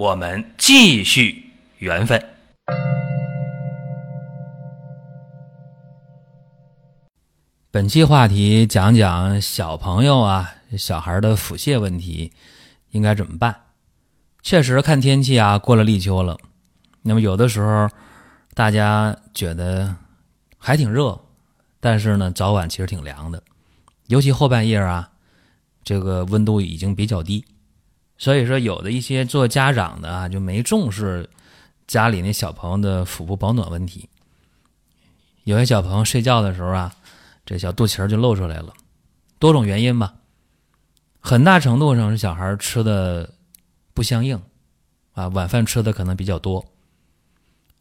我们继续缘分。本期话题讲讲小朋友啊，小孩的腹泻问题应该怎么办？确实看天气啊，过了立秋了，那么有的时候大家觉得还挺热，但是呢，早晚其实挺凉的，尤其后半夜啊，这个温度已经比较低，所以说有的一些做家长的啊，就没重视家里那小朋友的腹部保暖问题，有些小朋友睡觉的时候啊。这小肚脐儿就露出来了，多种原因吧，很大程度上是小孩吃的不相应，啊，晚饭吃的可能比较多，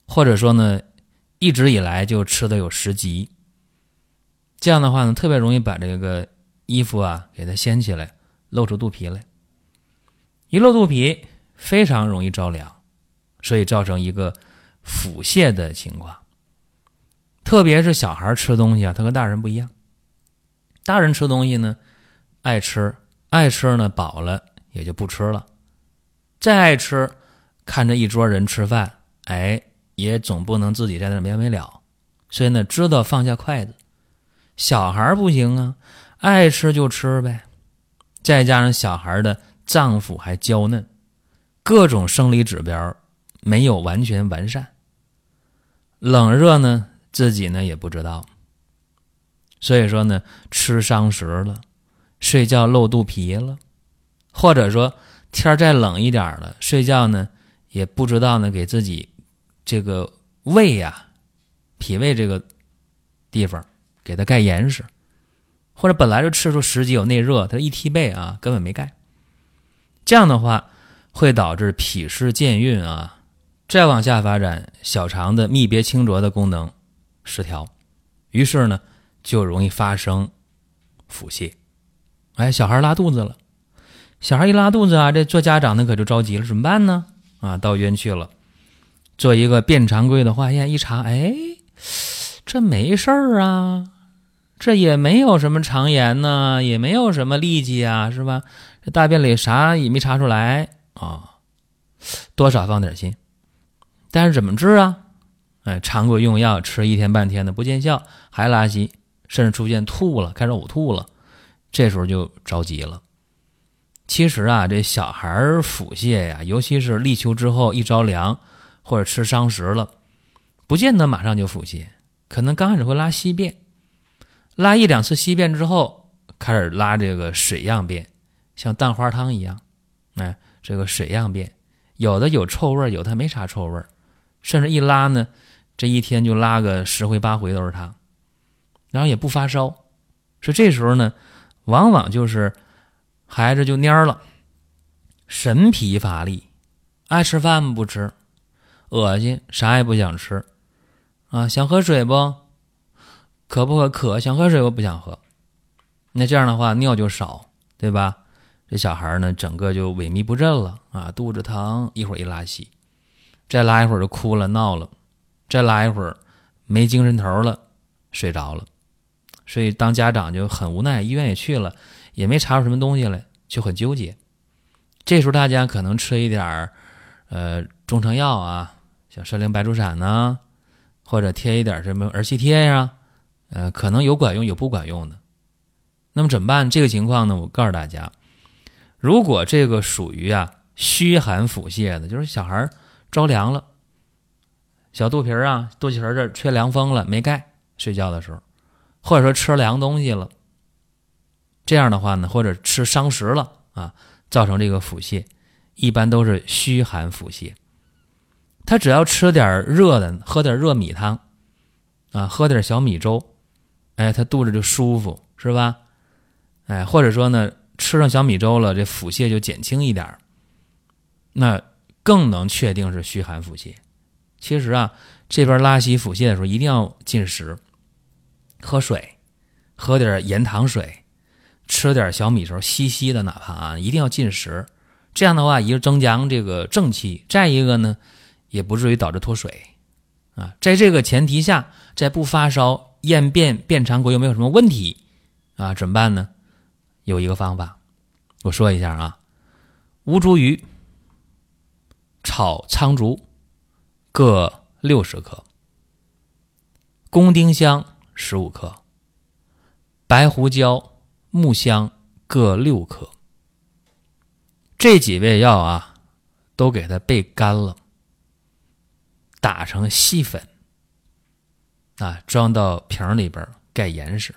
或者说呢，一直以来就吃的有食积，这样的话呢，特别容易把这个衣服啊给它掀起来，露出肚皮来，一露肚皮非常容易着凉，所以造成一个腹泻的情况。特别是小孩吃东西啊，他跟大人不一样。大人吃东西呢，爱吃爱吃呢，饱了也就不吃了；再爱吃，看着一桌人吃饭，哎，也总不能自己在那没完没了。所以呢，知道放下筷子。小孩不行啊，爱吃就吃呗。再加上小孩的脏腑还娇嫩，各种生理指标没有完全完善，冷热呢？自己呢也不知道，所以说呢，吃伤食了，睡觉露肚皮了，或者说天再冷一点了，睡觉呢也不知道呢给自己这个胃呀、脾胃这个地方给它盖严实，或者本来就吃出食积有内热，它一踢背啊根本没盖，这样的话会导致脾湿健运啊，再往下发展，小肠的泌别清浊的功能。失调，于是呢，就容易发生腹泻。哎，小孩拉肚子了，小孩一拉肚子啊，这做家长的可就着急了，怎么办呢？啊，到医院去了，做一个便常规的化验，一查，哎，这没事儿啊，这也没有什么肠炎呢，也没有什么痢疾啊，是吧？大便里啥也没查出来啊，多少放点心，但是怎么治啊？哎，常规用药吃一天半天的不见效，还拉稀，甚至出现吐了，开始呕吐了，这时候就着急了。其实啊，这小孩腹泻呀，尤其是立秋之后一着凉或者吃伤食了，不见得马上就腹泻，可能刚开始会拉稀便，拉一两次稀便之后，开始拉这个水样便，像蛋花汤一样，哎，这个水样便，有的有臭味儿，有的没啥臭味儿，甚至一拉呢。这一天就拉个十回八回都是他，然后也不发烧，所以这时候呢，往往就是孩子就蔫了，神疲乏力，爱吃饭不吃，恶心啥也不想吃，啊，想喝水不？渴不渴？渴，想喝水我不想喝。那这样的话尿就少，对吧？这小孩呢，整个就萎靡不振了啊，肚子疼，一会儿一拉稀，再拉一会儿就哭了闹了。再拉一会儿，没精神头了，睡着了，所以当家长就很无奈，医院也去了，也没查出什么东西来，就很纠结。这时候大家可能吃一点儿，呃，中成药啊，像参苓白术散呐，或者贴一点什么儿戏贴呀，呃，可能有管用，有不管用的。那么怎么办？这个情况呢，我告诉大家，如果这个属于啊虚寒腹泻的，就是小孩着凉了。小肚皮儿啊，肚脐儿这儿吹凉风了，没盖，睡觉的时候，或者说吃凉东西了，这样的话呢，或者吃伤食了啊，造成这个腹泻，一般都是虚寒腹泻。他只要吃点热的，喝点热米汤，啊，喝点小米粥，哎，他肚子就舒服，是吧？哎，或者说呢，吃上小米粥了，这腹泻就减轻一点那。更能确定是虚寒腹泻。其实啊，这边拉稀腹泻的时候一定要进食，喝水，喝点盐糖水，吃点小米粥，稀稀的，哪怕啊，一定要进食。这样的话，一个增强这个正气，再一个呢，也不至于导致脱水啊。在这个前提下，在不发烧、验便便常规又没有什么问题啊，怎么办呢？有一个方法，我说一下啊，吴茱萸炒苍竹各六十克，宫丁香十五克，白胡椒、木香各六克。这几味药啊，都给它备干了，打成细粉，啊，装到瓶里边盖严实。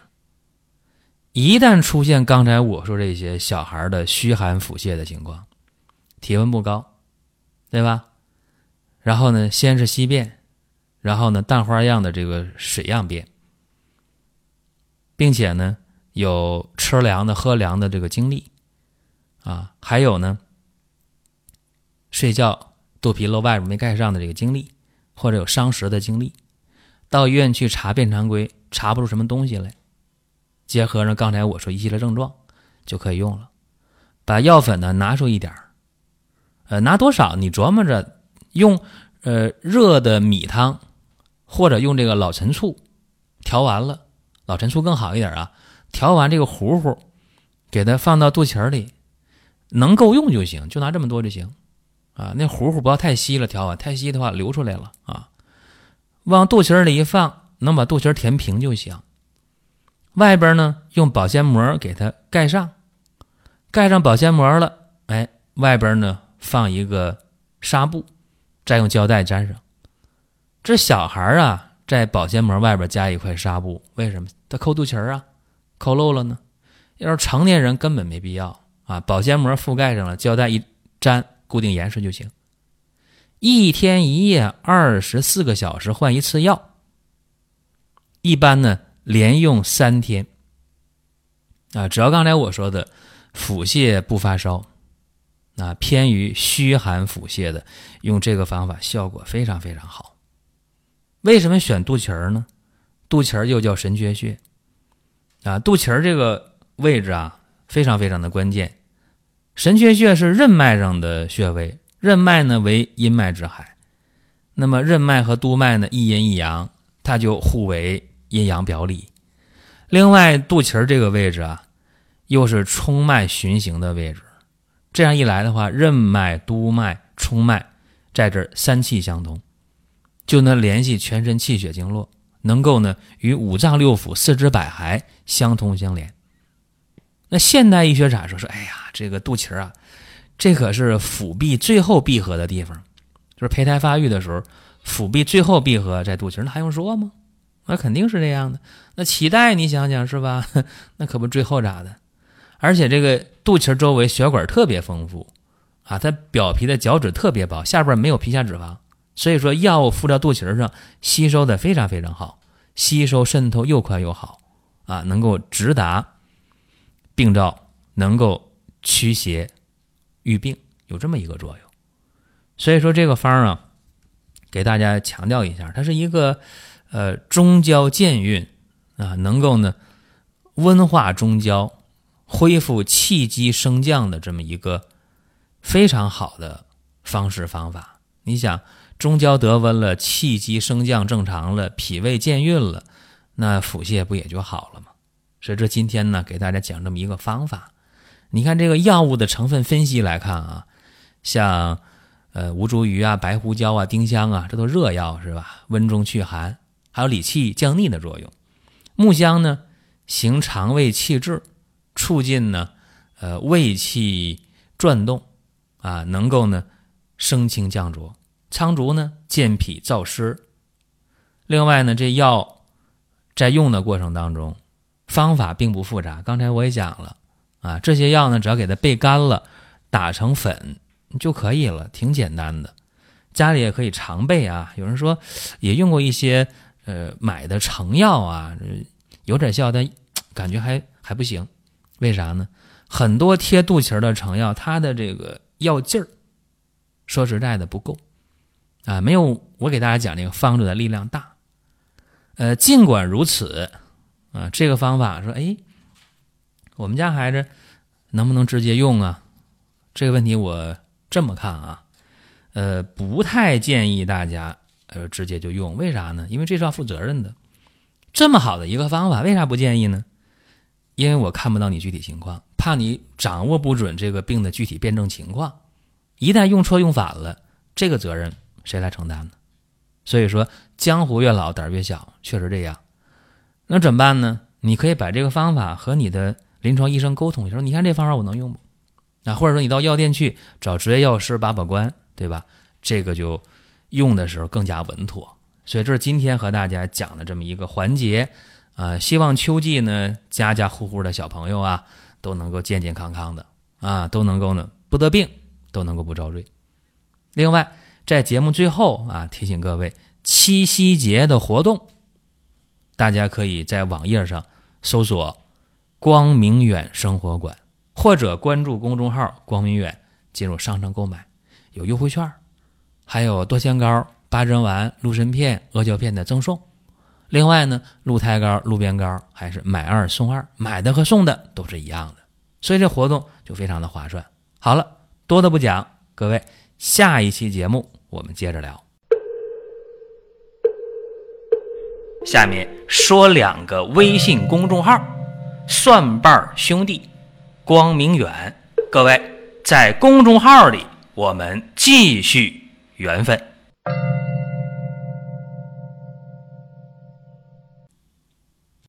一旦出现刚才我说这些小孩的虚寒腹泻的情况，体温不高，对吧？然后呢，先是稀便，然后呢，蛋花样的这个水样便，并且呢，有吃凉的、喝凉的这个经历。啊，还有呢，睡觉肚皮露外边没盖上的这个经历，或者有伤食的经历，到医院去查便常规，查不出什么东西来，结合上刚才我说一系列症状，就可以用了。把药粉呢拿出一点儿，呃，拿多少你琢磨着，用呃热的米汤，或者用这个老陈醋调完了，老陈醋更好一点啊。调完这个糊糊，给它放到肚脐里。能够用就行，就拿这么多就行，啊，那糊糊不要太稀了，调完太稀的话流出来了啊。往肚脐里一放，能把肚脐填平就行。外边呢，用保鲜膜给它盖上，盖上保鲜膜了，哎，外边呢放一个纱布，再用胶带粘上。这小孩啊，在保鲜膜外边加一块纱布，为什么？他抠肚脐啊，抠漏了呢。要是成年人，根本没必要。啊，保鲜膜覆盖上了，胶带一粘，固定严实就行。一天一夜，二十四个小时换一次药。一般呢，连用三天。啊，只要刚才我说的腹泻不发烧，啊，偏于虚寒腹泻的，用这个方法效果非常非常好。为什么选肚脐儿呢？肚脐儿又叫神阙穴，啊，肚脐儿这个位置啊。非常非常的关键，神阙穴是任脉上的穴位，任脉呢为阴脉之海，那么任脉和督脉呢一阴一阳，它就互为阴阳表里。另外，肚脐儿这个位置啊，又是冲脉循行的位置，这样一来的话，任脉、督脉、冲脉在这三气相通，就能联系全身气血经络，能够呢与五脏六腑、四肢百骸相通相连。那现代医学咋说？说哎呀，这个肚脐儿啊，这可是腹壁最后闭合的地方，就是胚胎发育的时候，腹壁最后闭合在肚脐儿，那还用说吗？那肯定是这样的。那脐带你想想是吧？那可不最后咋的？而且这个肚脐周围血管特别丰富啊，它表皮的角质特别薄，下边没有皮下脂肪，所以说药物敷到肚脐上，吸收的非常非常好，吸收渗透又快又好啊，能够直达。病灶能够驱邪御病，有这么一个作用。所以说这个方啊，给大家强调一下，它是一个呃中焦健运啊，能够呢温化中焦、恢复气机升降的这么一个非常好的方式方法。你想，中焦得温了，气机升降正常了，脾胃健运了，那腹泻不也就好了吗？所以这今天呢，给大家讲这么一个方法。你看这个药物的成分分析来看啊，像呃吴茱萸啊、白胡椒啊、丁香啊，这都热药是吧？温中祛寒，还有理气降逆的作用。木香呢，行肠胃气滞，促进呢呃胃气转动啊，能够呢升清降浊。苍术呢，健脾燥湿。另外呢，这药在用的过程当中。方法并不复杂，刚才我也讲了啊，这些药呢，只要给它备干了，打成粉就可以了，挺简单的。家里也可以常备啊。有人说也用过一些呃买的成药啊，有点效，但感觉还还不行。为啥呢？很多贴肚脐的成药，它的这个药劲儿说实在的不够啊，没有我给大家讲这个方子的力量大。呃，尽管如此啊，这个方法说，哎，我们家孩子能不能直接用啊？这个问题我这么看啊，呃，不太建议大家呃直接就用，为啥呢？因为这是要负责任的。这么好的一个方法，为啥不建议呢？因为我看不到你具体情况，怕你掌握不准这个病的具体辩证情况，一旦用错用反了，这个责任谁来承担呢？所以说，江湖越老，胆儿越小，确实这样。那怎么办呢？你可以把这个方法和你的临床医生沟通一下，说你看这方法我能用不？啊，或者说你到药店去找执业药师把把关，对吧？这个就用的时候更加稳妥。所以这是今天和大家讲的这么一个环节，啊，希望秋季呢家家户户的小朋友啊都能够健健康康的啊，都能够呢不得病，都能够不遭罪。另外，在节目最后啊，提醒各位七夕节的活动，大家可以在网页上搜索“光明远生活馆”或者关注公众号“光明远”，进入商城购买，有优惠券，还有多仙膏。八珍丸、鹿参片、阿胶片的赠送，另外呢，鹿胎膏、鹿鞭膏还是买二送二，买的和送的都是一样的，所以这活动就非常的划算。好了，多的不讲，各位，下一期节目我们接着聊。下面说两个微信公众号：蒜瓣兄弟、光明远。各位在公众号里，我们继续缘分。